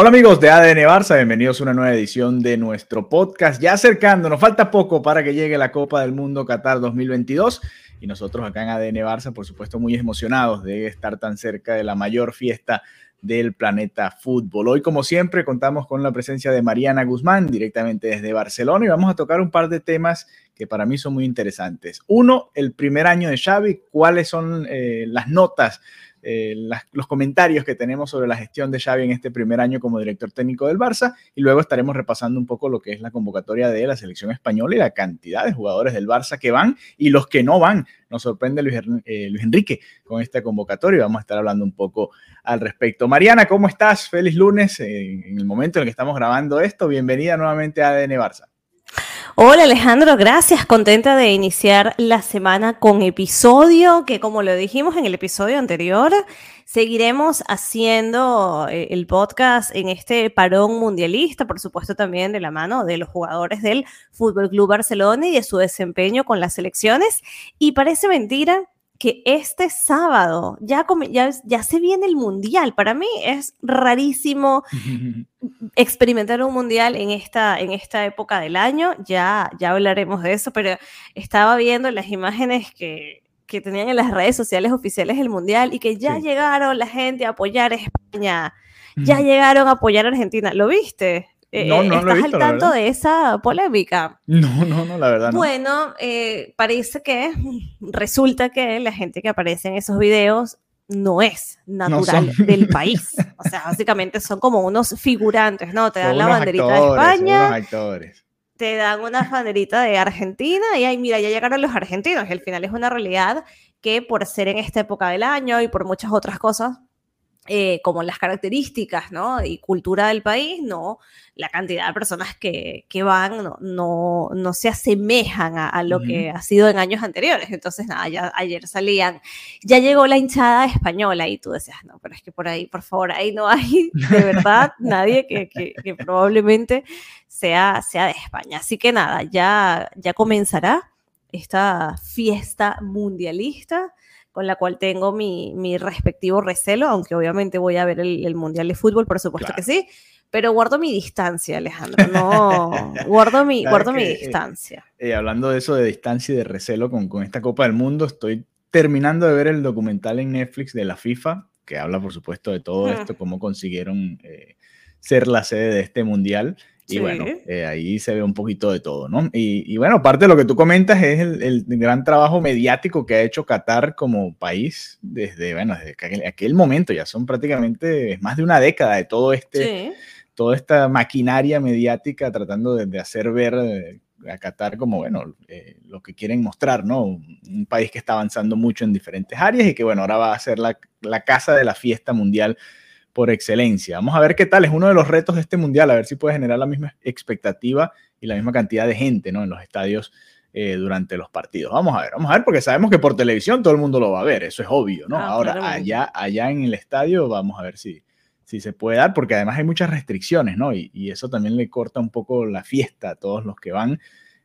Hola amigos de ADN Barça, bienvenidos a una nueva edición de nuestro podcast. Ya acercándonos, falta poco para que llegue la Copa del Mundo Qatar 2022 y nosotros acá en ADN Barça, por supuesto, muy emocionados de estar tan cerca de la mayor fiesta del planeta fútbol. Hoy, como siempre, contamos con la presencia de Mariana Guzmán directamente desde Barcelona y vamos a tocar un par de temas que para mí son muy interesantes. Uno, el primer año de Xavi, cuáles son eh, las notas eh, los comentarios que tenemos sobre la gestión de Xavi en este primer año como director técnico del Barça y luego estaremos repasando un poco lo que es la convocatoria de la selección española y la cantidad de jugadores del Barça que van y los que no van. Nos sorprende Luis, eh, Enrique con esta convocatoria y vamos a estar hablando un poco al respecto. Mariana, ¿cómo estás? Feliz lunes eh, en el momento en el que estamos grabando esto. Bienvenida nuevamente a ADN Barça. Hola Alejandro, gracias. Contenta de iniciar la semana con episodio que como lo dijimos en el episodio anterior, seguiremos haciendo eh, el podcast en este parón mundialista, por supuesto también de la mano de los jugadores del Fútbol Club Barcelona y de su desempeño con las selecciones. Y parece mentira, que este sábado ya, ya, ya, se viene el mundial. Para mí es rarísimo experimentar un mundial en esta, en esta época del año. Ya, ya hablaremos de eso, pero estaba viendo las imágenes que, que tenían en las redes sociales oficiales del mundial y que ya sí. llegaron la gente a apoyar a España. Ya llegaron a apoyar a Argentina. ¿Lo viste? No, no ¿Estás lo he visto, al tanto de esa polémica? No, no, no, la verdad no. Bueno, eh, parece que resulta que la gente que aparece en esos videos no es natural no del país. O sea, básicamente son como unos figurantes, ¿no? Te dan Son la banderita actores, de son España, unos actores. te dan una banderita de Argentina y ahí, mira, ya llegaron los argentinos. Y al final es una realidad que por ser en esta época del año y por muchas otras cosas, eh, como las características ¿no? y cultura del país, no, la cantidad de personas que, que van no, no, no, se asemejan a, a lo uh -huh. que ha sido en años anteriores. Entonces, nada, ya ayer salían, ya llegó la hinchada española y tú decías, no, pero es que por ahí, por favor, ahí no hay de verdad nadie que, que, que probablemente sea, sea de España. Así que nada, ya, ya comenzará esta fiesta mundialista con la cual tengo mi, mi, respectivo recelo, aunque obviamente voy a ver el, el Mundial de Fútbol, por supuesto claro. que sí, pero guardo mi distancia, Alejandro, no, guardo mi, claro guardo que, mi distancia. Eh, eh, hablando de eso de distancia y de recelo con, con esta Copa del Mundo, estoy terminando de ver el documental en Netflix de la FIFA, que habla por supuesto de todo esto, cómo consiguieron eh, ser la sede de este Mundial. Y sí. bueno, eh, ahí se ve un poquito de todo, ¿no? Y, y, bueno, parte de lo que tú comentas es el, el, gran trabajo mediático que ha hecho Qatar como país desde, bueno, desde aquel, aquel momento, ya son prácticamente más de una década de todo este, sí. toda esta maquinaria mediática tratando de, de hacer ver eh, a Qatar como, bueno, eh, lo que quieren mostrar, ¿no? Un, un, país que está avanzando mucho en diferentes áreas y que, bueno, ahora va a ser la, la casa de la fiesta mundial por excelencia. Vamos a ver qué tal, es uno de los retos de este mundial, a ver si puede generar la misma expectativa y la misma cantidad de gente ¿no? en los estadios eh, durante los partidos. Vamos a ver, vamos a ver, porque sabemos que por televisión todo el mundo lo va a ver, eso es obvio, ¿no? Ah, Ahora, allá, allá en el estadio, vamos a ver si, si se puede dar, porque además hay muchas restricciones, ¿no? Y, y eso también le corta un poco la fiesta a todos los que van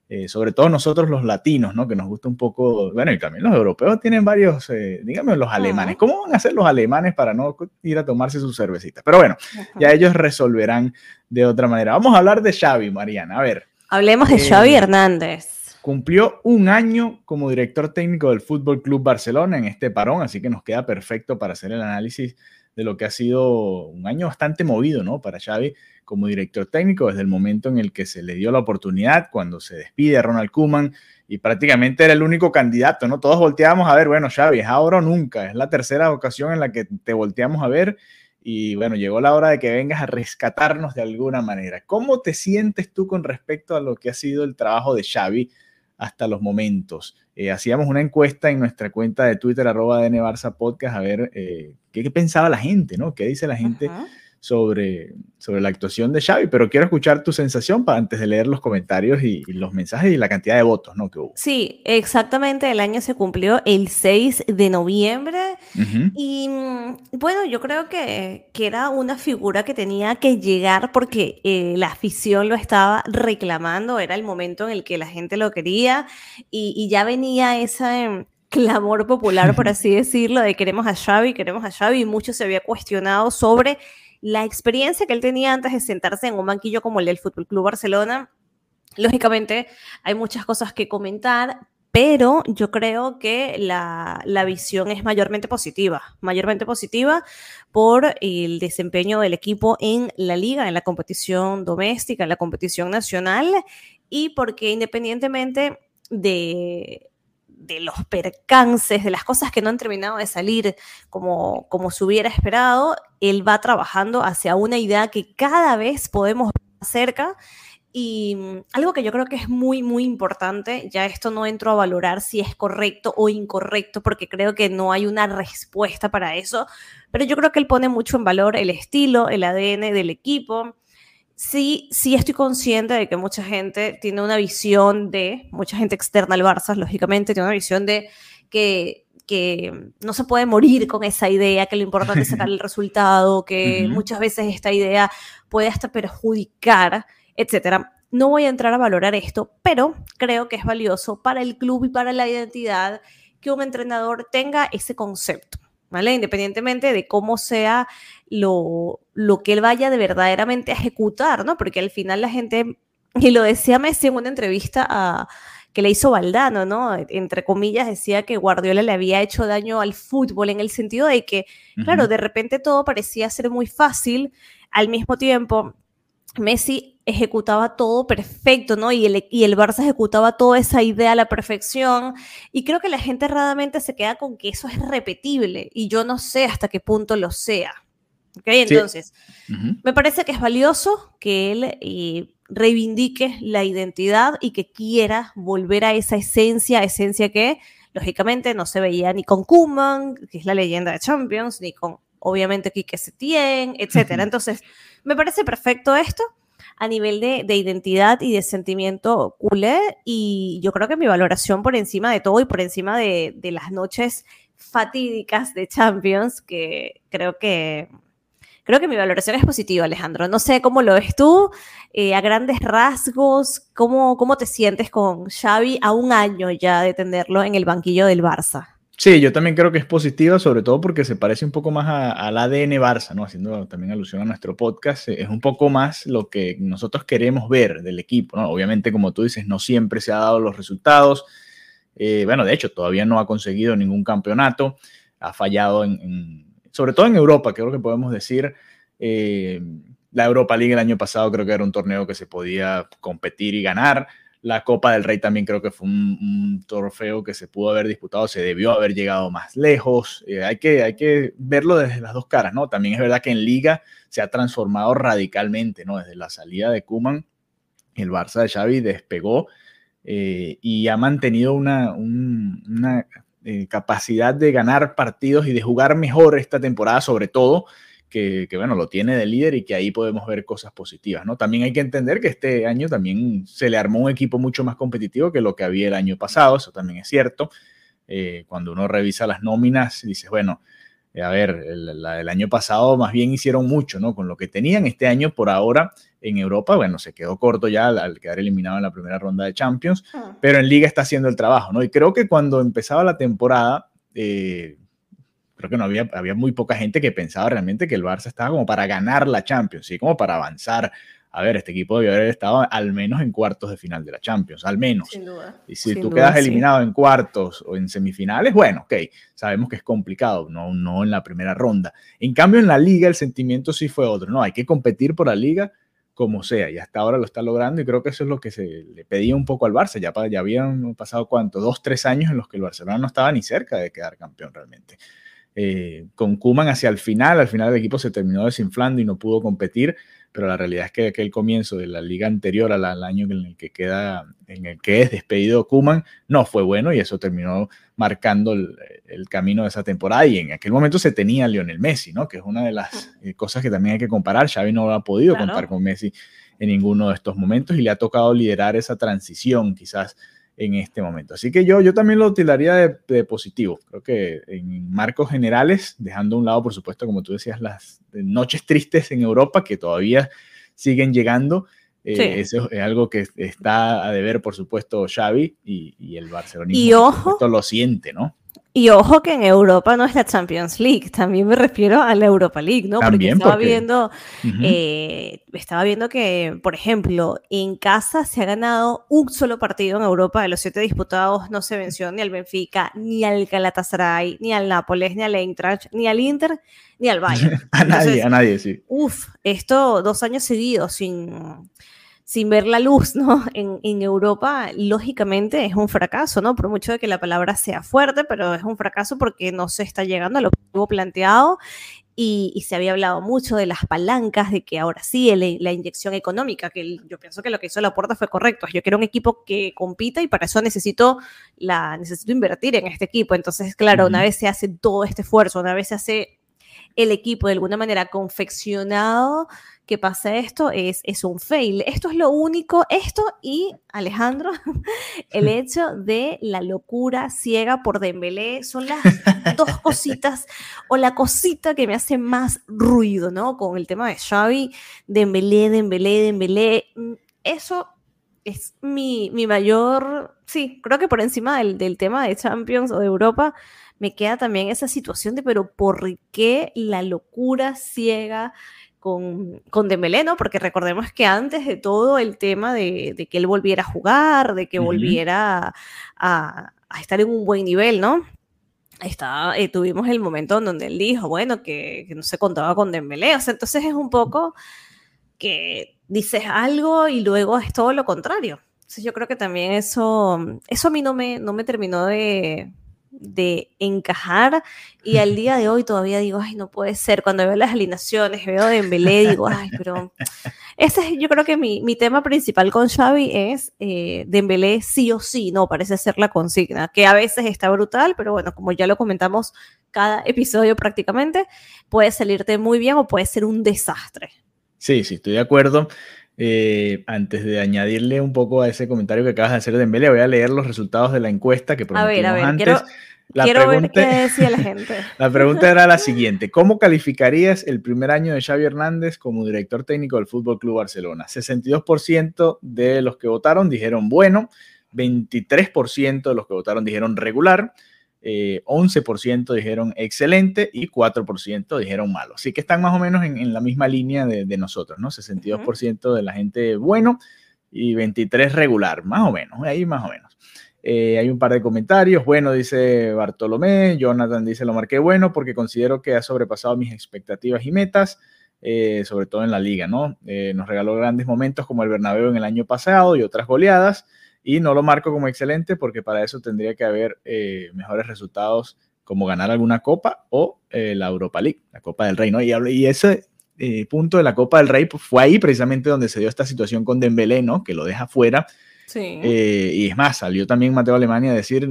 eh, sobre todo nosotros los latinos, ¿no? Que nos gusta un poco, bueno, y también los europeos tienen varios, eh, dígame, los alemanes. ¿Cómo van a hacer los alemanes para no ir a tomarse sus cervecitas? Pero bueno, ya ellos resolverán de otra manera. Vamos a hablar de Xavi, Mariana. A ver. Hablemos de eh, Xavi Hernández. Cumplió un año como director técnico del Fútbol Club Barcelona en este parón, así que nos queda perfecto para hacer el análisis de lo que ha sido un año bastante movido, ¿no? Para Xavi como director técnico desde el momento en el que se le dio la oportunidad, cuando se despide a Ronald Koeman y prácticamente era el único candidato, ¿no? Todos volteábamos a ver, bueno, Xavi, es ahora o nunca, es la tercera ocasión en la que te volteamos a ver y bueno, llegó la hora de que vengas a rescatarnos de alguna manera. ¿Cómo te sientes tú con respecto a lo que ha sido el trabajo de Xavi hasta los momentos? Eh, hacíamos una encuesta en nuestra cuenta de Twitter, arroba DN Barça Podcast, a ver eh, ¿qué, pensaba la gente, ¿no? ¿Qué dice la gente? Sobre, sobre la actuación de Xavi, pero quiero escuchar tu sensación para antes de leer los comentarios y, los mensajes y la cantidad de votos ¿no? que hubo. Sí, exactamente, el año se cumplió el 6 de noviembre y mm, bueno, yo creo que, que, era una figura que tenía que llegar porque eh, la afición lo estaba reclamando, era el momento en el que la gente lo quería y, y ya venía esa clamor popular, por así decirlo, de queremos a Xavi, queremos a Xavi, y mucho se había cuestionado sobre la experiencia que él tenía antes de sentarse en un banquillo como el del Fútbol Club Barcelona. Lógicamente, hay muchas cosas que comentar, pero yo creo que la, la, visión es mayormente positiva, mayormente positiva por el desempeño del equipo en la liga, en la competición doméstica, en la competición nacional, y porque independientemente de de los percances, de las cosas que no han terminado de salir como, como se hubiera esperado, él va trabajando hacia una idea que cada vez podemos ver cerca. Y mm, algo que yo creo que es muy, muy importante, ya esto no entro a valorar si es correcto o incorrecto, porque creo que no hay una respuesta para eso, pero yo creo que él pone mucho en valor el estilo, el ADN del equipo, sí, sí estoy consciente de que mucha gente tiene una visión de, mucha gente externa al Barça, lógicamente, tiene una visión de que, que no se puede morir con esa idea, que lo importante es sacar el resultado, que muchas veces esta idea puede hasta perjudicar, etcétera. No voy a entrar a valorar esto, pero creo que es valioso para el club y para la identidad que un entrenador tenga ese concepto. ¿Vale? Independientemente de cómo sea lo, lo que él vaya de verdaderamente a ejecutar, ¿no? Porque al final la gente, y lo decía Messi en una entrevista a, que le hizo Valdano, ¿no? Entre comillas, decía que Guardiola le había hecho daño al fútbol en el sentido de que, claro, de repente todo parecía ser muy fácil, al mismo tiempo Messi ejecutaba todo perfecto, ¿no? Y el, y el Barça ejecutaba toda esa idea a la perfección. Y creo que la gente erradamente se queda con que eso es repetible. Y yo no sé hasta qué punto lo sea. ¿Ok? Entonces, me parece que es valioso que él eh, reivindique la identidad y que quiera volver a esa esencia, esencia que lógicamente no se veía ni con Kuman, que es la leyenda de Champions, ni con obviamente Quique Setién, etcétera. Entonces, me parece perfecto esto a nivel de, identidad y de sentimiento culé y yo creo que mi valoración por encima de todo y por encima de, las noches fatídicas de Champions, que creo que creo que mi valoración es positiva, Alejandro. No sé cómo lo ves tú, eh, a grandes rasgos, ¿cómo, ¿cómo te sientes con Xavi a un año ya de tenerlo en el banquillo del Barça? Sí, yo también creo que es positiva, sobre todo porque se parece un poco más al ADN Barça, ¿no? Haciendo también alusión a nuestro podcast, es un poco más lo que nosotros queremos ver del equipo, ¿no? Obviamente, como tú dices, no siempre se ha dado los resultados. Eh, bueno, de hecho, todavía no ha conseguido ningún campeonato, ha fallado en, sobre todo en Europa, creo que podemos decir. Eh, la Europa League el año pasado creo que era un torneo que se podía competir y ganar. La Copa del Rey también creo que fue un, trofeo que se pudo haber disputado, se debió haber llegado más lejos. Eh, hay, que, hay que verlo desde las dos caras, ¿no? También es verdad que en Liga se ha transformado radicalmente, ¿no? Desde la salida de Kuman, el Barça de Xavi despegó eh, y ha mantenido una, eh, capacidad de ganar partidos y de jugar mejor esta temporada, sobre todo que, bueno, lo tiene de líder y que ahí podemos ver cosas positivas, ¿no? También hay que entender que este año también se le armó un equipo mucho más competitivo que lo que había el año pasado, eso también es cierto. Eh, cuando uno revisa las nóminas, dices, bueno, eh, a ver, el, el, año pasado más bien hicieron mucho, ¿no? Con lo que tenían este año por ahora en Europa, bueno, se quedó corto ya al, quedar eliminado en la primera ronda de Champions, ah. pero en Liga está haciendo el trabajo, ¿no? Y creo que cuando empezaba la temporada, eh, creo que no había, había muy poca gente que pensaba realmente que el Barça estaba como para ganar la Champions, sí, como para avanzar. A ver, este equipo debió haber estado al menos en cuartos de final de la Champions, al menos. Sin duda. Y si tú quedas eliminado en cuartos o en semifinales, bueno, ok, sabemos que es complicado, no, no en la primera ronda. En cambio, en la liga el sentimiento sí fue otro, ¿no? Hay que competir por la liga como sea, y hasta ahora lo está logrando y creo que eso es lo que se le pedía un poco al Barça, ya, ya habían pasado cuánto, dos, tres años en los que el Barcelona no estaba ni cerca de quedar campeón realmente. Eh, con Kuman hacia el final. Al final el equipo se terminó desinflando y no pudo competir, pero la realidad es que aquel comienzo de la liga anterior al, año en el que queda, en el que es despedido Kuman, no fue bueno y eso terminó marcando el, camino de esa temporada. Y en aquel momento se tenía a Lionel Messi, ¿no? Que es una de las eh, cosas que también hay que comparar. Xavi no ha podido contar con Messi en ninguno de estos momentos y le ha tocado liderar esa transición, quizás en este momento. Así que yo, yo también lo utilizaría de, positivo. Creo que en marcos generales, dejando a un lado, por supuesto, como tú decías, las noches tristes en Europa que todavía siguen llegando. Eh, eso es algo que está a deber, por supuesto, Xavi y, el Barcelona. Y ojo, lo siente, ¿no? Y ojo que en Europa no es la Champions League, también me refiero a la Europa League, ¿no? porque estaba viendo, eh, estaba viendo que, por ejemplo, en casa se ha ganado un solo partido en Europa de los siete disputados, no se venció ni al Benfica, ni al Galatasaray, ni al Nápoles, ni al Eintracht, ni al Inter, ni al Bayern. a nadie, a nadie, sí. Uf, esto dos años seguidos sin sin ver la luz, ¿no? En, Europa, lógicamente es un fracaso, ¿no? Por mucho de que la palabra sea fuerte, pero es un fracaso porque no se está llegando al objetivo planteado y, se había hablado mucho de las palancas, de que ahora sí, la inyección económica, que yo pienso que lo que hizo la puerta fue correcto. Yo quiero un equipo que compita y para eso necesito, la, necesito invertir en este equipo. Entonces, claro, una vez se hace todo este esfuerzo, una vez se hace el equipo de alguna manera confeccionado que pasa esto es, es un fail. Esto es lo único, esto y Alejandro, el hecho de la locura ciega por Dembélé son las dos cositas o la cosita que me hace más ruido, ¿no? Con el tema de Xavi, Dembélé, Dembélé, Dembélé, mm, eso es mi, mi mayor, sí, creo que por encima del, del tema de Champions o de Europa, me queda también esa situación de, pero ¿por qué la locura ciega? Con, con Dembélé, ¿no? Porque recordemos que antes de todo el tema de, que él volviera a jugar, de que volviera a, estar en un buen nivel, ¿no? Está, eh, tuvimos el momento en donde él dijo, bueno, que, no se contaba con Dembélé, o sea, entonces es un poco que dices algo y luego es todo lo contrario. Entonces yo creo que también eso, eso a mí no me, no me terminó de, de encajar y al día de hoy todavía digo, ay, no puede ser. Cuando veo las alineaciones, veo Dembélé, digo, ay, pero ese es yo creo que mi, mi tema principal con Xavi es eh, Dembélé sí o sí, no, parece ser la consigna, que a veces está brutal, pero bueno, como ya lo comentamos cada episodio prácticamente, puede salirte muy bien o puede ser un desastre. Sí, sí, estoy de acuerdo. Eh, antes de añadirle un poco a ese comentario que acabas de hacer de Dembélé, voy a leer los resultados de la encuesta que prometimos a ver, a ver, antes. Quiero, la quiero pregunta, ver qué decía la gente. la pregunta era la siguiente: ¿Cómo calificarías el primer año de Xavi Hernández como director técnico del Fútbol Club Barcelona? 62% de los que votaron dijeron bueno, 23% de los que votaron dijeron regular 11% eh, dijeron excelente y 4% dijeron malo. Así que están más o menos en, la misma línea de, nosotros, ¿no? 62% de la gente bueno y 23% regular, más o menos, ahí más o menos. Eh, hay un par de comentarios. Bueno, dice Bartolomé. Jonathan dice: Lo marqué bueno porque considero que ha sobrepasado mis expectativas y metas, eh, sobre todo en la liga, ¿no? nos regaló grandes momentos como el Bernabéu en el año pasado y otras goleadas y no lo marco como excelente porque para eso tendría que haber eh, mejores resultados como ganar alguna copa o eh, la Europa League, la Copa del Rey, ¿no? Y, y ese eh, punto de la Copa del Rey pues, fue ahí precisamente donde se dio esta situación con Dembélé, ¿no? Que lo deja fuera. Sí. y es más, salió también Mateo Alemania a decir,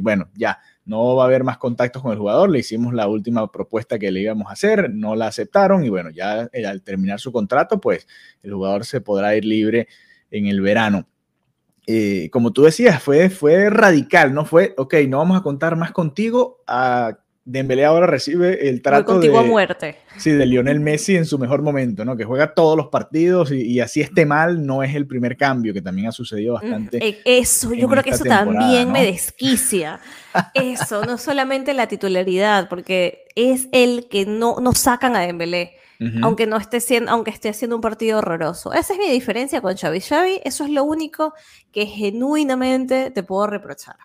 bueno, ya, no va a haber más contactos con el jugador, le hicimos la última propuesta que le íbamos a hacer, no la aceptaron y bueno, ya al terminar su contrato, pues el jugador se podrá ir libre en el verano. Eh, como tú decías, fue, fue radical, ¿no? Fue, ok, no vamos a contar más contigo. A Dembélé ahora recibe el trato contigo de, a muerte. Sí, de Lionel Messi en su mejor momento, ¿no? Que juega todos los partidos y, así esté mal, no es el primer cambio, que también ha sucedido bastante. Eh, eso, yo creo que eso también me desquicia. Eso, no solamente la titularidad, porque es el que no, no sacan a Dembélé aunque no esté siendo, aunque esté haciendo un partido horroroso. Esa es mi diferencia con Xavi. Xavi, eso es lo único que genuinamente te puedo reprochar.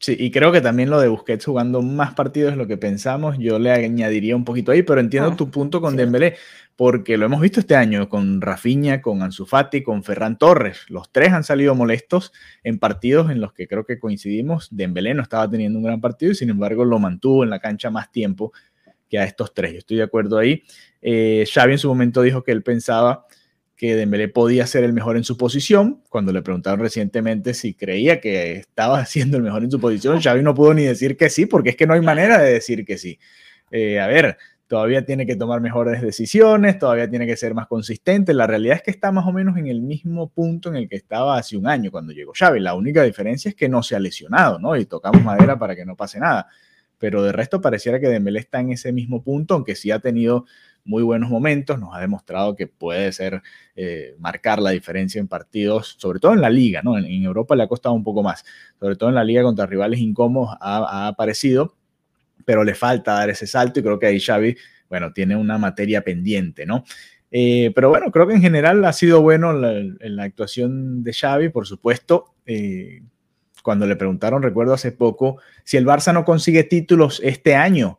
Sí, y creo que también lo de Busquets jugando más partidos es lo que pensamos, yo le añadiría un poquito ahí, pero entiendo ah, tu punto con Dembélé, porque lo hemos visto este año con Rafinha, con Ansu Fati, con Ferran Torres. Los tres han salido molestos en partidos en los que creo que coincidimos. Dembélé no estaba teniendo un gran partido y sin embargo lo mantuvo en la cancha más tiempo que a estos tres. Yo estoy de acuerdo ahí. Eh, Xavi en su momento dijo que él pensaba que Dembélé podía ser el mejor en su posición. Cuando le preguntaron recientemente si creía que estaba siendo el mejor en su posición, Xavi no pudo ni decir que sí, porque es que no hay manera de decir que sí. Eh, a ver, todavía tiene que tomar mejores decisiones, todavía tiene que ser más consistente. La realidad es que está más o menos en el mismo punto en el que estaba hace un año cuando llegó Xavi. La única diferencia es que no se ha lesionado, ¿no? Y tocamos madera para que no pase nada. Pero de resto pareciera que Dembélé está en ese mismo punto, aunque sí ha tenido muy buenos momentos, nos ha demostrado que puede ser eh, marcar la diferencia en partidos, sobre todo en la liga, ¿no? En, Europa le ha costado un poco más, sobre todo en la liga contra rivales incómodos ha, aparecido, pero le falta dar ese salto y creo que ahí Xavi, bueno, tiene una materia pendiente, ¿no? Eh, pero bueno, creo que en general ha sido bueno la, la actuación de Xavi, por supuesto. Eh, cuando le preguntaron, recuerdo hace poco, si el Barça no consigue títulos este año,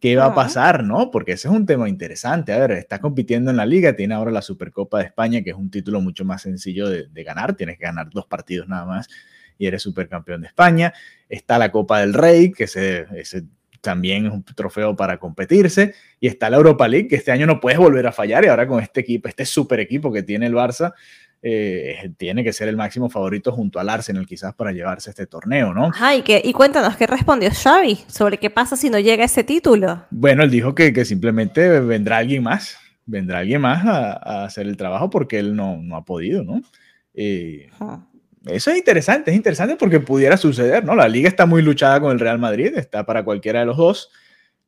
qué va a pasar, ¿no? Porque ese es un tema interesante. A ver, está compitiendo en la liga, tiene ahora la Supercopa de España, que es un título mucho más sencillo de, ganar, tienes que ganar dos partidos nada más y eres supercampeón de España. Está la Copa del Rey, que ese también es un trofeo para competirse. Y está la Europa League, que este año no puedes volver a fallar. Y ahora con este equipo, este super equipo que tiene el Barça, eh, tiene que ser el máximo favorito junto al Arsenal quizás para llevarse este torneo, ¿no? Ajá, y, y cuéntanos, ¿qué respondió Xavi sobre qué pasa si no llega ese título? Bueno, él dijo que, que simplemente vendrá alguien más, vendrá alguien más a, hacer el trabajo porque él no, no ha podido, ¿no? Eh, eso es interesante, es interesante porque pudiera suceder, ¿no? La liga está muy luchada con el Real Madrid, está para cualquiera de los dos.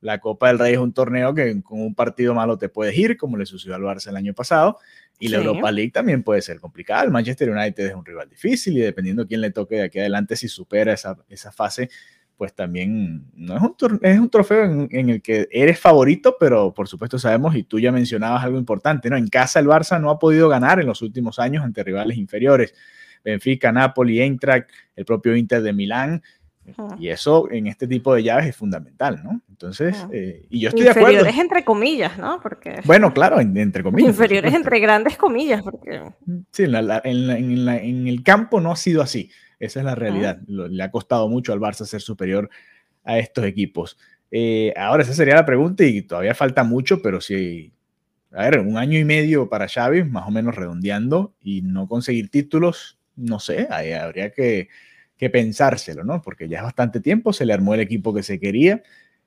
La Copa del Rey es un torneo que con un partido malo te puedes ir, como le sucedió al Barça el año pasado. Y la Europa League también puede ser complicada. El Manchester United es un rival difícil y dependiendo de quién le toque de aquí adelante, si supera esa, esa fase, pues también no es un, es un trofeo en, el que eres favorito, pero por supuesto sabemos, y tú ya mencionabas algo importante, ¿no? En casa el Barça no ha podido ganar en los últimos años ante rivales inferiores. Benfica, Napoli, Eintracht, el propio Inter de Milán, y eso en este tipo de llaves es fundamental, ¿no? Entonces, eh, y yo estoy de acuerdo. Inferiores entre comillas, ¿no? Porque... Bueno, claro, entre comillas. Inferiores entre grandes comillas, porque... Sí, en, el campo no ha sido así. Esa es la realidad. Le ha costado mucho al Barça ser superior a estos equipos. Eh, ahora, esa sería la pregunta y todavía falta mucho, pero sí, a ver, un año y medio para Xavi, más o menos redondeando, y no conseguir títulos, no sé, ahí habría que que pensárselo, ¿no? Porque ya es bastante tiempo, se le armó el equipo que se quería.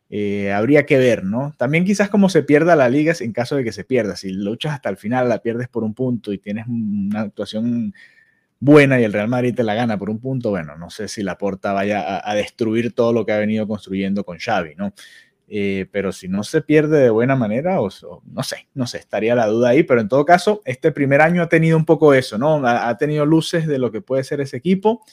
Eh, habría que ver, ¿no? También quizás como se pierda la liga en caso de que se pierda. Si luchas hasta el final, la pierdes por un punto y tienes una actuación buena y el Real Madrid te la gana por un punto, bueno, no sé si la Porta vaya a, destruir todo lo que ha venido construyendo con Xavi, ¿no? Eh, pero si no se pierde de buena manera, o, no sé, no sé, estaría la duda ahí, pero en todo caso, este primer año ha tenido un poco eso, ¿no? Ha, ha tenido luces de lo que puede ser ese equipo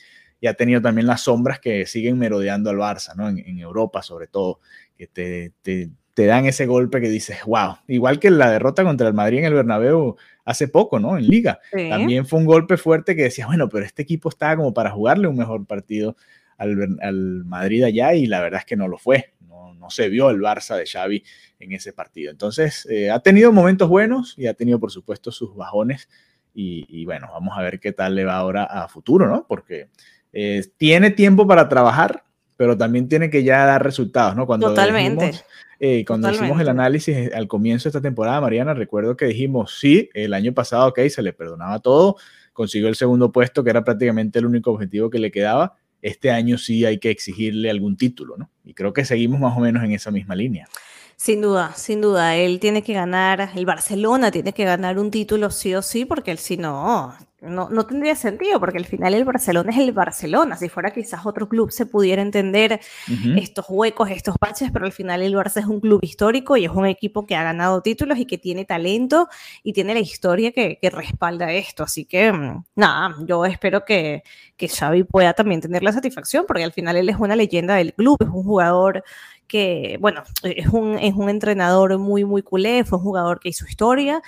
y ha tenido también las sombras que siguen merodeando al Barça, ¿no? En, Europa sobre todo, que te, te, dan ese golpe que dices, wow, igual que la derrota contra el Madrid en el Bernabéu hace poco, ¿no? En liga. También fue un golpe fuerte que decías, bueno, pero este equipo estaba como para jugarle un mejor partido al, al Madrid allá y la verdad es que no lo fue. No, no se vio el Barça de Xavi en ese partido. Entonces, eh, ha tenido momentos buenos y ha tenido, por supuesto, sus bajones. Y, y, bueno, vamos a ver qué tal le va ahora a futuro, ¿no? Porque eh, tiene tiempo para trabajar, pero también tiene que ya dar resultados, ¿no? Cuando Totalmente. Eh, cuando hicimos el análisis eh, al comienzo de esta temporada, Mariana, recuerdo que dijimos, sí, el año pasado, ok, se le perdonaba todo, consiguió el segundo puesto, que era prácticamente el único objetivo que le quedaba. Este año sí hay que exigirle algún título, ¿no? Y creo que seguimos más o menos en esa misma línea. Sin duda, sin duda. Él tiene que ganar, el Barcelona tiene que ganar un título sí o sí, porque él si no, no, no tendría sentido, porque al final el Barcelona es el Barcelona. Si fuera quizás otro club se pudiera entender estos huecos, estos baches, pero al final el Barça es un club histórico y es un equipo que ha ganado títulos y que tiene talento y tiene la historia que, que respalda esto. Así que, mm, nada, yo espero que, que Xavi pueda también tener la satisfacción, porque al final él es una leyenda del club, es un jugador que, bueno, es un, es un entrenador muy, muy culé, fue un jugador que hizo historia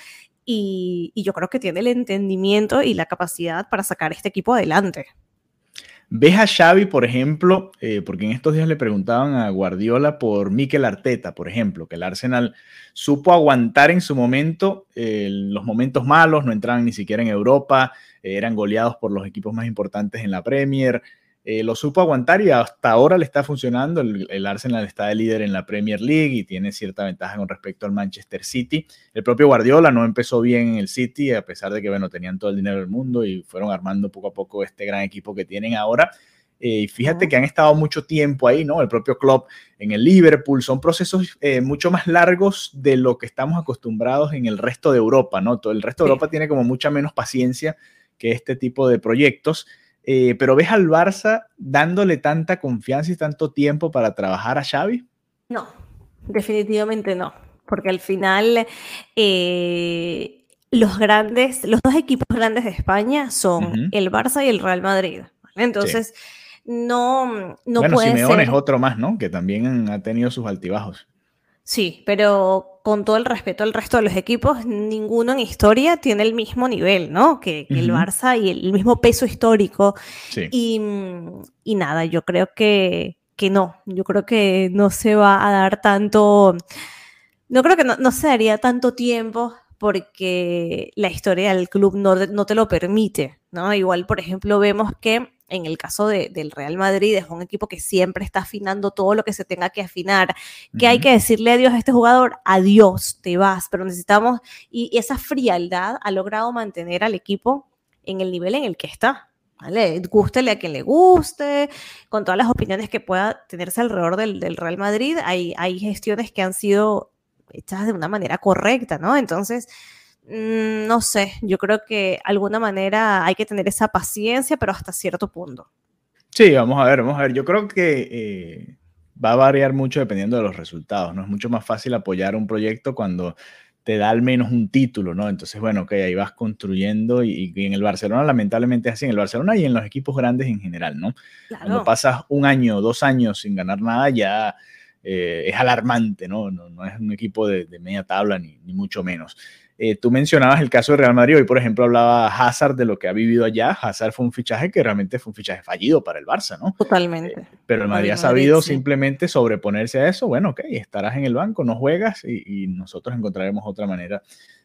y, yo creo que tiene el entendimiento y la capacidad para sacar este equipo adelante. ¿Ves a Xavi, por ejemplo, eh, porque en estos días le preguntaban a Guardiola por Mikel Arteta, por ejemplo, que el Arsenal supo aguantar en su momento eh, los momentos malos, no entraban ni siquiera en Europa, eh, eran goleados por los equipos más importantes en la Premier, eh, lo supo aguantar y hasta ahora le está funcionando. El, Arsenal está de líder en la Premier League y tiene cierta ventaja con respecto al Manchester City. El propio Guardiola no empezó bien en el City, a pesar de que, bueno, tenían todo el dinero del mundo y fueron armando poco a poco este gran equipo que tienen ahora. Eh, y fíjate que han estado mucho tiempo ahí, ¿no? El propio club en el Liverpool. Son procesos eh, mucho más largos de lo que estamos acostumbrados en el resto de Europa, ¿no? Todo el resto de Europa tiene como mucha menos paciencia que este tipo de proyectos. Eh, pero ¿ves al Barça dándole tanta confianza y tanto tiempo para trabajar a Xavi? No, definitivamente no, porque al final eh, los grandes, los dos equipos grandes de España son el Barça y el Real Madrid. Entonces, no, no bueno, Simeone es otro más, ¿no? Que también ha tenido sus altibajos. Sí, pero con todo el respeto al resto de los equipos, ninguno en historia tiene el mismo nivel, ¿no? Que, el Barça y el, mismo peso histórico. Y, nada, yo creo que, que, no, yo creo que no se va a dar tanto, no creo que no, se daría tanto tiempo porque la historia del club no, no te lo permite, ¿no? Igual, por ejemplo, vemos que en el caso del Real Madrid es un equipo que siempre está afinando todo lo que se tenga que afinar, que hay que decirle adiós a este jugador, adiós, te vas, pero necesitamos, y, esa frialdad ha logrado mantener al equipo en el nivel en el que está. ¿Vale? Gústele a quien le guste, con todas las opiniones que pueda tenerse alrededor del, del Real Madrid, hay, hay gestiones que han sido hechas de una manera correcta, ¿no? Entonces, no sé, yo creo que de alguna manera hay que tener esa paciencia, pero hasta cierto punto. Sí, vamos a ver, vamos a ver. Yo creo que eh, va a variar mucho dependiendo de los resultados, ¿no? Es mucho más fácil apoyar un proyecto cuando te da al menos un título, ¿no? Entonces, bueno, que ahí vas construyendo y, en el Barcelona lamentablemente es así, en el Barcelona y en los equipos grandes en general, ¿no? Cuando pasas un año, dos años sin ganar nada, ya eh, es alarmante, ¿no? ¿no? es un equipo de, media tabla ni, ni mucho menos. Eh, tú mencionabas el caso de Real Madrid, hoy por ejemplo hablaba Hazard de lo que ha vivido allá. Hazard fue un fichaje que realmente fue un fichaje fallido para el Barça, ¿no? Totalmente. Eh, pero el Madrid ha sabido simplemente sobreponerse a eso. Bueno, ok, estarás en el banco, no juegas y, nosotros encontraremos otra manera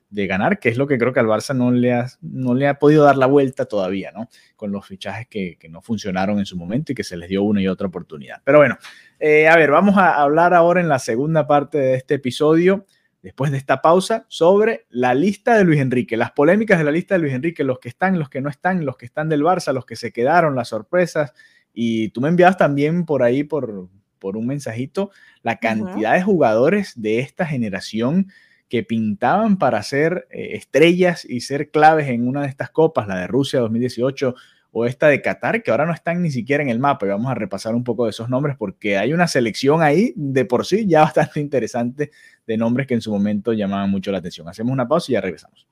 de ganar, que es lo que creo que al Barça no le ha, no le ha podido dar la vuelta todavía, ¿no? Con los fichajes que, que no funcionaron en su momento y que se les dio una y otra oportunidad. Pero bueno, eh, a ver, vamos a hablar ahora en la segunda parte de este episodio después de esta pausa, sobre la lista de Luis Enrique, las polémicas de la lista de Luis Enrique, los que están, los que no están, los que están del Barça, los que se quedaron, las sorpresas. Y tú me enviabas también por ahí, por, por un mensajito, la cantidad de jugadores de esta generación que pintaban para ser eh, estrellas y ser claves en una de estas copas, la de Rusia 2018 o esta de Qatar, que ahora no están ni siquiera en el mapa. Y vamos a repasar un poco de esos nombres porque hay una selección ahí de por sí ya bastante interesante de nombres que en su momento llamaban mucho la atención. Hacemos una pausa y ya regresamos.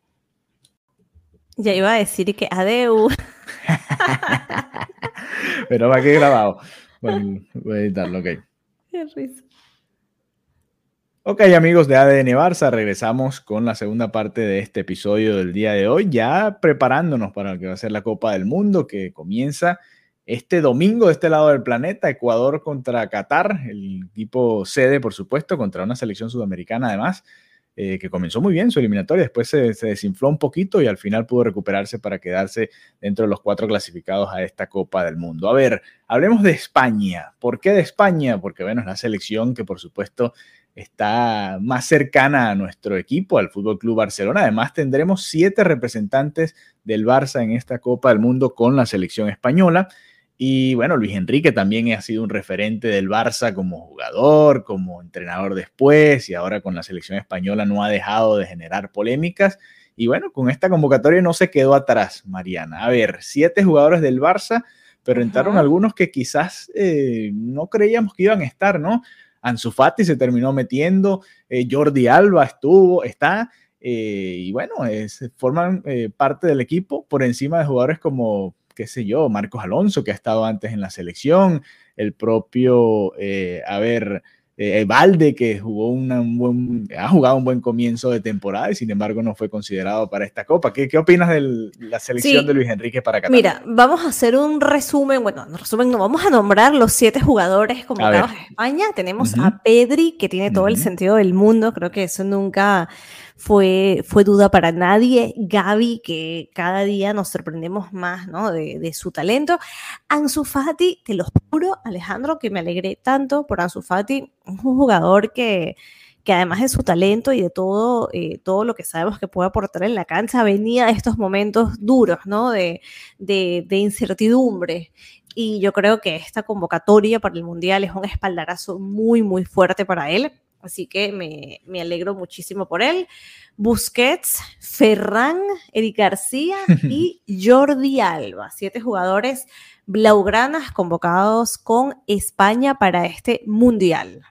Ya iba a decir que adeu. Pero va que grabado. Bueno, voy a editarlo, ok. Qué risa. Ok amigos de ADN Barça, regresamos con la segunda parte de este episodio del día de hoy, ya preparándonos para lo que va a ser la Copa del Mundo que comienza este domingo de este lado del planeta, Ecuador contra Qatar, el equipo sede por supuesto, contra una selección sudamericana además, eh, que comenzó muy bien su eliminatoria, después se, se, desinfló un poquito y al final pudo recuperarse para quedarse dentro de los cuatro clasificados a esta Copa del Mundo. A ver, hablemos de España. ¿Por qué de España? Porque bueno, es la selección que por supuesto está más cercana a nuestro equipo, al Fútbol Club Barcelona. Además, tendremos siete representantes del Barça en esta Copa del Mundo con la selección española. Y bueno, Luis Enrique también ha sido un referente del Barça como jugador, como entrenador después, y ahora con la selección española no ha dejado de generar polémicas. Y bueno, con esta convocatoria no se quedó atrás, Mariana. A ver, siete jugadores del Barça, pero entraron algunos que quizás eh, no creíamos que iban a estar, ¿no? Ansu Fati se terminó metiendo, eh, Jordi Alba estuvo, está, eh, y bueno, forman eh, parte del equipo por encima de jugadores como, qué sé yo, Marcos Alonso, que ha estado antes en la selección, el propio, a ver, eh, Valde, que jugó un buen, ha jugado un buen comienzo de temporada y sin embargo no fue considerado para esta Copa. ¿Qué, qué opinas de la selección de Luis Enrique para Qatar? Mira, vamos a hacer un resumen, bueno, un resumen no, vamos a nombrar los siete jugadores convocados a, España. Tenemos a Pedri, que tiene todo el sentido del mundo, creo que eso nunca fue, fue duda para nadie. Gaby, que cada día nos sorprendemos más ¿no? de, su talento. Ansu Fati, te lo juro, Alejandro, que me alegré tanto por Ansu Fati, un jugador que, que además de su talento y de todo, eh, todo lo que sabemos que puede aportar en la cancha, venía de estos momentos duros, ¿no? De, de, de incertidumbre y yo creo que esta convocatoria para el Mundial es un espaldarazo muy, muy fuerte para él. Así que me, me alegro muchísimo por él. Busquets, Ferran, Eric García y Jordi Alba, siete jugadores blaugranas convocados con España para este Mundial.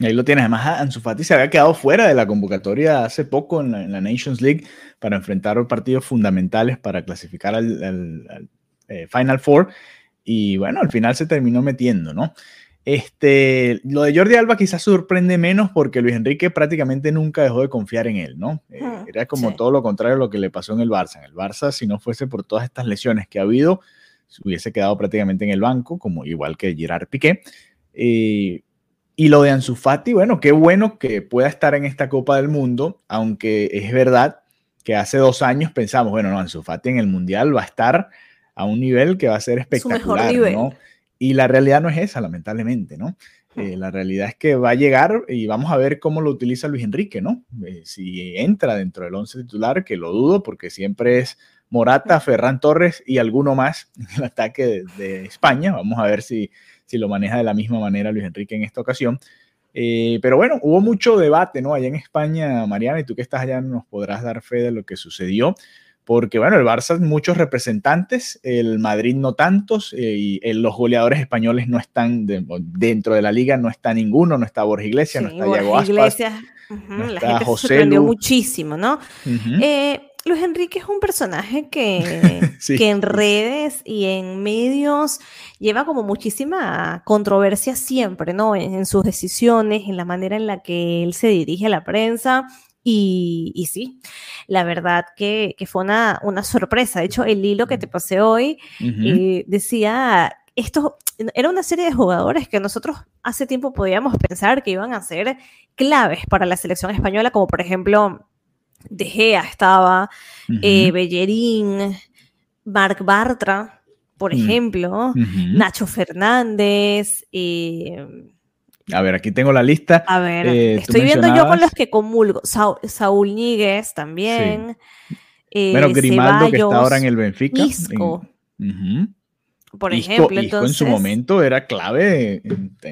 Ahí lo tienes. Además, Ansu Fati se había quedado fuera de la convocatoria hace poco en la, Nations League para enfrentar partidos fundamentales para clasificar al, eh, Final Four y bueno, al final se terminó metiendo, ¿no? Este, lo de Jordi Alba quizás sorprende menos porque Luis Enrique prácticamente nunca dejó de confiar en él, ¿no? Eh, era como todo lo contrario a lo que le pasó en el Barça. En el Barça, si no fuese por todas estas lesiones que ha habido, se hubiese quedado prácticamente en el banco, como igual que Gerard Piqué. Eh, y lo de Ansu Fati, bueno, qué bueno que pueda estar en esta Copa del Mundo, aunque es verdad que hace dos años pensamos, bueno, no, Ansu Fati en el Mundial va a estar a un nivel que va a ser espectacular, ¿no? Y la realidad no es esa, lamentablemente, ¿no? Eh, la realidad es que va a llegar y vamos a ver cómo lo utiliza Luis Enrique, ¿no? Eh, si entra dentro del once titular, que lo dudo porque siempre es Morata, Ferran Torres y alguno más en el ataque de, España. Vamos a ver si, si lo maneja de la misma manera Luis Enrique en esta ocasión. Eh, pero bueno, hubo mucho debate, ¿no? Allá en España, Mariana, y tú que estás allá nos podrás dar fe de lo que sucedió porque bueno, el Barça muchos representantes, el Madrid no tantos, eh, y los goleadores españoles no están dentro de la liga, no está ninguno, no está Borja Iglesias, no está Diego Aspas, Iglesias, la gente José se sorprendió muchísimo, ¿no? eh, Luis Enrique es un personaje que, que en redes y en medios lleva como muchísima controversia siempre, ¿no? En, en, sus decisiones, en la manera en la que él se dirige a la prensa. Y, sí, la verdad que, fue una, una, sorpresa. De hecho, el hilo que te pasé hoy eh, decía, esto era una serie de jugadores que nosotros hace tiempo podíamos pensar que iban a ser claves para la selección española, como por ejemplo De Gea estaba, eh, Bellerín, Marc Bartra, por mm, ejemplo, Nacho Fernández. Eh, a ver, aquí tengo la lista. A ver, eh, estoy viendo yo con los que comulgo. Saúl Níguez también. Eh, bueno, Grimaldo, que está ahora en el Benfica. Isco por ejemplo. entonces, en su momento era clave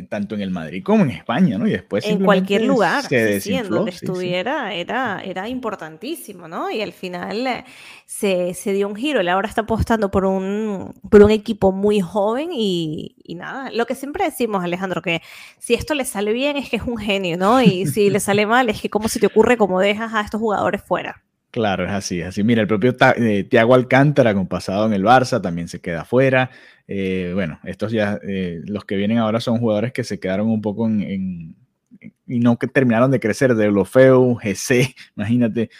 tanto en el Madrid como en España, ¿no? Y después en cualquier lugar, sí, en donde estuviera Era, era importantísimo, ¿no? Y al final eh, se, se, dio un giro. Él ahora está apostando por un, por un equipo muy joven y, y, nada, lo que siempre decimos, Alejandro, que si esto le sale bien es que es un genio, ¿no? Y si le sale mal es que cómo se te ocurre cómo dejas a estos jugadores fuera. Claro, es así, es así. Mira, el propio eh, Tiago Alcántara, con pasado en el Barça, también se queda fuera. Eh, bueno, estos ya, eh, los que vienen ahora son jugadores que se quedaron un poco en, y no que terminaron de crecer, de Lofeu, GC, imagínate,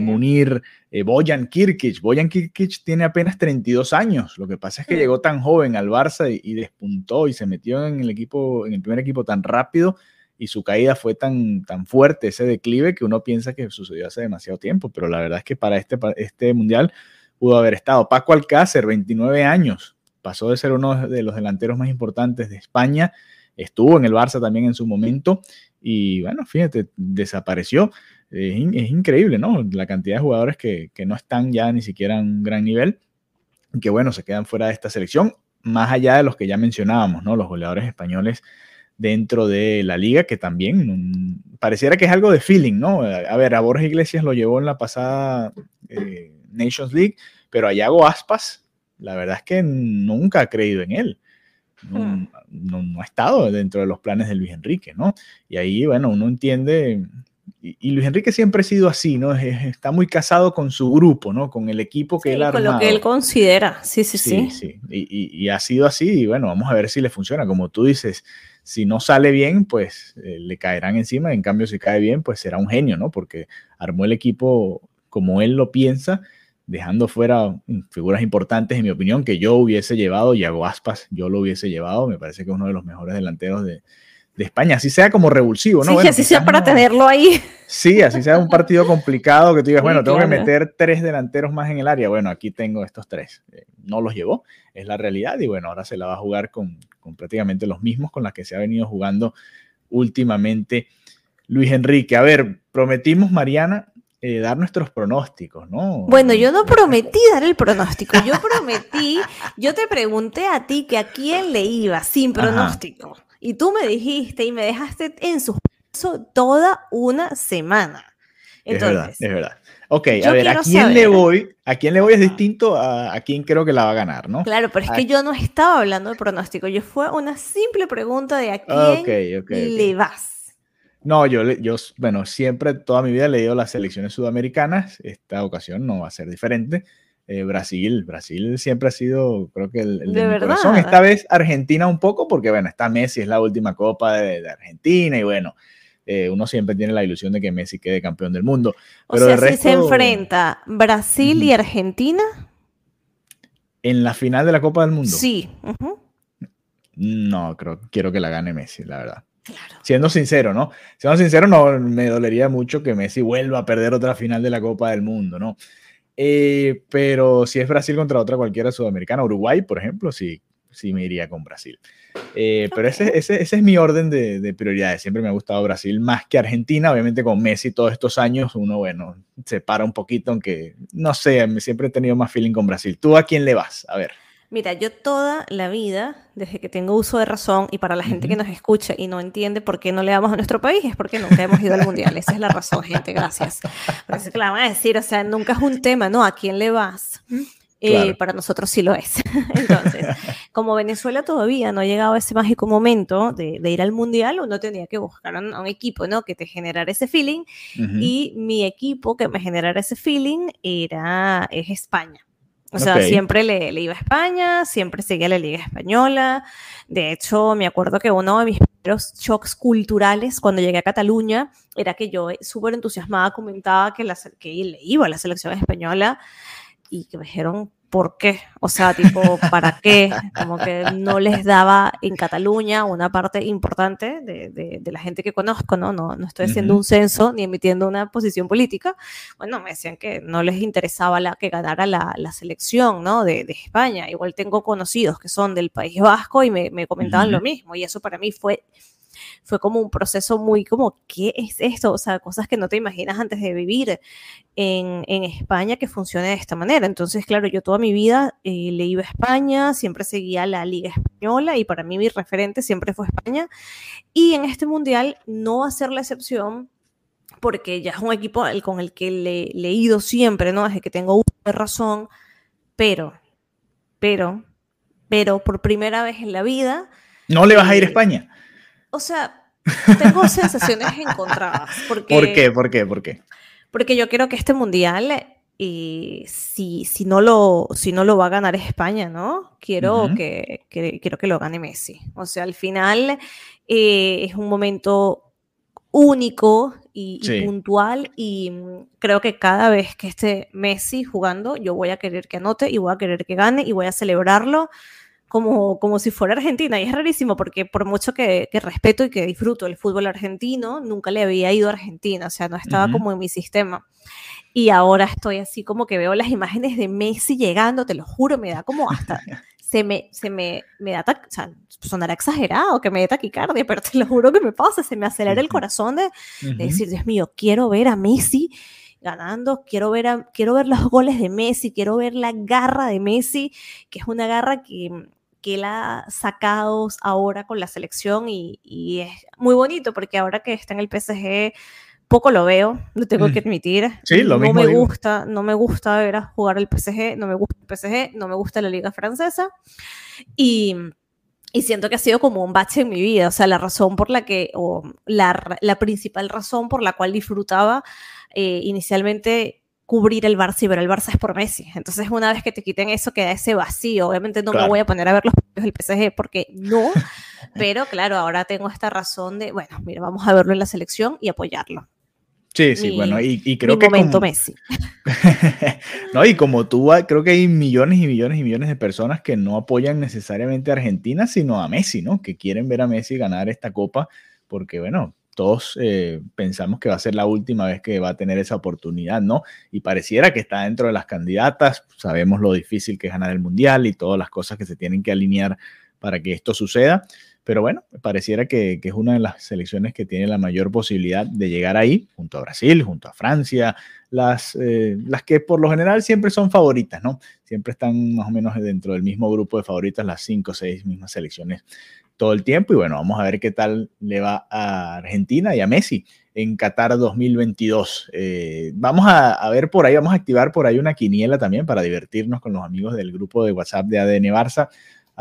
Munir, Boyan Kirkic. Boyan Kirkic tiene apenas 32 años. Lo que pasa es que llegó tan joven al Barça y, y, despuntó y se metió en el equipo, en el primer equipo tan rápido y su caída fue tan, tan fuerte, ese declive, que uno piensa que sucedió hace demasiado tiempo, pero la verdad es que para este, este mundial pudo haber estado. Paco Alcácer, 29 años, pasó de ser uno de los delanteros más importantes de España, estuvo en el Barça también en su momento y bueno, fíjate, desapareció. Es, increíble, ¿no? La cantidad de jugadores que, que, no están ya ni siquiera en un gran nivel, que bueno, se quedan fuera de esta selección, más allá de los que ya mencionábamos, ¿no? Los goleadores españoles dentro de la liga, que también pareciera que es algo de feeling, ¿no? A ver, a Borja Iglesias lo llevó en la pasada eh, Nations League, pero a Yago Aspas, la verdad es que nunca ha creído en él. Hmm. No, ha estado dentro de los planes de Luis Enrique, ¿no? Y ahí, bueno, uno entiende, y, Luis Enrique siempre ha sido así, ¿no? está muy casado con su grupo, ¿no? Con el equipo que él ha Con lo que él considera, sí, sí, sí. sí. Y, y, ha sido así, y bueno, vamos a ver si le funciona. Como tú dices, si no sale bien, pues eh, le caerán encima. En cambio, si cae bien, pues será un genio, ¿no? Porque armó el equipo como él lo piensa, dejando fuera figuras importantes, en mi opinión, que yo hubiese llevado, Yago Aspas, yo lo hubiese llevado. Me parece que es uno de los mejores delanteros de, de España, así sea como revulsivo, ¿no? Sí, así sea para tenerlo ahí. Sí, así sea un partido complicado que tú digas, bueno, tengo que meter tres delanteros más en el área. Bueno, aquí tengo estos tres. Eh, no los llevó, es la realidad. Y bueno, ahora se la va a jugar con, con prácticamente los mismos con los que se ha venido jugando últimamente Luis Enrique. A ver, prometimos, Mariana, eh, dar nuestros pronósticos, ¿no? Bueno, yo no prometí dar el pronóstico, yo prometí, yo te pregunté a ti que a quién le iba sin pronóstico. Y tú me dijiste y me dejaste en suspenso toda una semana. es verdad, es verdad. Ok, a ver, ¿a quién le voy? ¿A quién le voy es distinto a, a quién creo que la va a ganar, ¿no? Claro, pero es que yo no estaba hablando de pronóstico, yo fue una simple pregunta de a quién le vas. No, yo, yo, bueno, siempre, toda mi vida he leído las selecciones sudamericanas, esta ocasión no va a ser diferente. Eh, Brasil, Brasil siempre ha sido, creo que el, de, corazón. Esta vez Argentina un poco, porque bueno, está Messi, es la última copa de, Argentina y bueno, eh, uno siempre tiene la ilusión de que Messi quede campeón del mundo. Pero o sea, si se enfrenta Brasil y Argentina. En la final de la Copa del Mundo. Sí. No, creo, quiero que la gane Messi, la verdad. Claro. Siendo sincero, ¿no? Siendo sincero, no me dolería mucho que Messi vuelva a perder otra final de la Copa del Mundo, ¿no? Eh, pero si es Brasil contra otra cualquiera sudamericana, Uruguay, por ejemplo, sí, sí me iría con Brasil. Eh, pero ese, ese, ese, es mi orden de, de, prioridades. Siempre me ha gustado Brasil más que Argentina. Obviamente con Messi todos estos años uno, bueno, se para un poquito, aunque no sé, siempre he tenido más feeling con Brasil. ¿Tú a quién le vas? A ver. Mira, yo toda la vida, desde que tengo uso de razón, y para la gente que nos escucha y no entiende por qué no le damos a nuestro país, es porque nunca hemos ido al mundial. Esa es la razón, gente, gracias. Por eso que la van a decir, o sea, nunca es un tema, ¿no? ¿A quién le vas? Eh, para nosotros sí lo es. Entonces, como Venezuela todavía no ha llegado a ese mágico momento de, ir al mundial, uno tenía que buscar a un, equipo, ¿no? Que te generara ese feeling. Y mi equipo que me generara ese feeling era, es España. O sea, siempre le, le, iba a España, siempre seguía la Liga Española. De hecho, me acuerdo que uno de mis primeros shocks culturales cuando llegué a Cataluña era que yo súper entusiasmada comentaba que, la, que le iba a la selección española y que me dijeron, por qué, o sea, tipo, ¿para qué? Como que no les daba en Cataluña una parte importante de, de, la gente que conozco, ¿no? No, no estoy haciendo un censo ni emitiendo una posición política. Bueno, me decían que no les interesaba la, que ganara la, la selección, ¿no? De, de, España. Igual tengo conocidos que son del País Vasco y me, me comentaban lo mismo. Y eso para mí fue fue como un proceso muy como, ¿qué es esto? O sea, cosas que no te imaginas antes de vivir en, en España que funcione de esta manera. Entonces, claro, yo toda mi vida eh, le iba a España, siempre seguía la Liga Española y para mí mi referente siempre fue España. Y en este mundial no va a ser la excepción porque ya es un equipo con el que le, le he ido siempre, ¿no? Desde que tengo una razón, pero, pero, pero por primera vez en la vida... ¿No le vas a ir a eh, España? O sea, tengo sensaciones encontradas. Porque, ¿Por qué? ¿Por qué? ¿Por qué? Porque yo creo que este mundial, y si, si, no lo, si no lo va a ganar España, ¿no? Quiero, que, quiero que lo gane Messi. O sea, al final eh, es un momento único y, y, puntual y creo que cada vez que esté Messi jugando, yo voy a querer que anote y voy a querer que gane y voy a celebrarlo como, como si fuera Argentina. Y es rarísimo porque por mucho que, respeto y que disfruto el fútbol argentino, nunca le había ido a Argentina, o sea, no estaba como en mi sistema. Y ahora estoy así como que veo las imágenes de Messi llegando, te lo juro, me da como hasta, se me, se me, me da, o sea, sonará exagerado que me dé taquicardia, pero te lo juro que me pasa, se me acelera el corazón de, de decir, Dios mío, quiero ver a Messi ganando, quiero ver, quiero ver los goles de Messi, quiero ver la garra de Messi, que es una garra que, que él ha sacado ahora con la selección y, es muy bonito porque ahora que está en el PSG poco lo veo, lo tengo que mm. admitir. Sí, lo no me gusta, no me gusta ver a jugar el PSG, no me gusta el PSG, no me gusta la liga francesa y, y siento que ha sido como un bache en mi vida, o sea, la razón por la que, o la, la principal razón por la cual disfrutaba eh, inicialmente cubrir el Barça, pero el Barça es por Messi. Entonces, una vez que te quiten eso, queda ese vacío. Obviamente no me voy a poner a ver los partidos del PSG porque no, pero claro, ahora tengo esta razón de, bueno, mira, vamos a verlo en la selección y apoyarlo. Sí, sí, bueno, y, creo que momento Messi. no, y como tú, creo que hay millones y millones y millones de personas que no apoyan necesariamente a Argentina, sino a Messi, ¿no? Que quieren ver a Messi ganar esta copa, porque, bueno, todos eh, pensamos que va a ser la última vez que va a tener esa oportunidad, ¿no? Y pareciera que está dentro de las candidatas, sabemos lo difícil que es ganar el Mundial y todas las cosas que se tienen que alinear para que esto suceda. Pero bueno, pareciera que, es una de las selecciones que tiene la mayor posibilidad de llegar ahí, junto a Brasil, junto a Francia, las, eh, las que por lo general siempre son favoritas, ¿no? Siempre están más o menos dentro del mismo grupo de favoritas, las cinco o seis mismas selecciones todo el tiempo. Y bueno, vamos a ver qué tal le va a Argentina y a Messi en Qatar 2022. Eh, vamos a, a, ver por ahí, vamos a activar por ahí una quiniela también para divertirnos con los amigos del grupo de WhatsApp de ADN Barça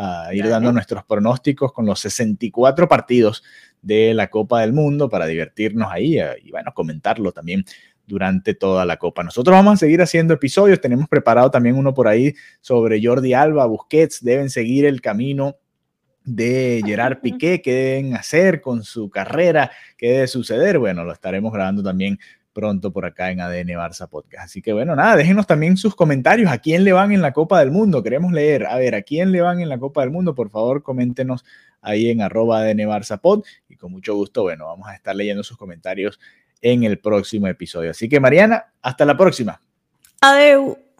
a ir dando nuestros pronósticos con los 64 partidos de la Copa del Mundo para divertirnos ahí eh, y bueno, comentarlo también durante toda la Copa. Nosotros vamos a seguir haciendo episodios, tenemos preparado también uno por ahí sobre Jordi Alba, Busquets, deben seguir el camino de Gerard Piqué, qué deben hacer con su carrera, qué debe suceder. Bueno, lo estaremos grabando también pronto por acá en ADN Barça Podcast. Así que bueno, nada, déjenos también sus comentarios. ¿A quién le van en la Copa del Mundo? Queremos leer. A ver, ¿a quién le van en la Copa del Mundo? Por favor, coméntenos ahí en arroba ADN Barça Pod. Y con mucho gusto, bueno, vamos a estar leyendo sus comentarios en el próximo episodio. Así que Mariana, hasta la próxima. Adeu.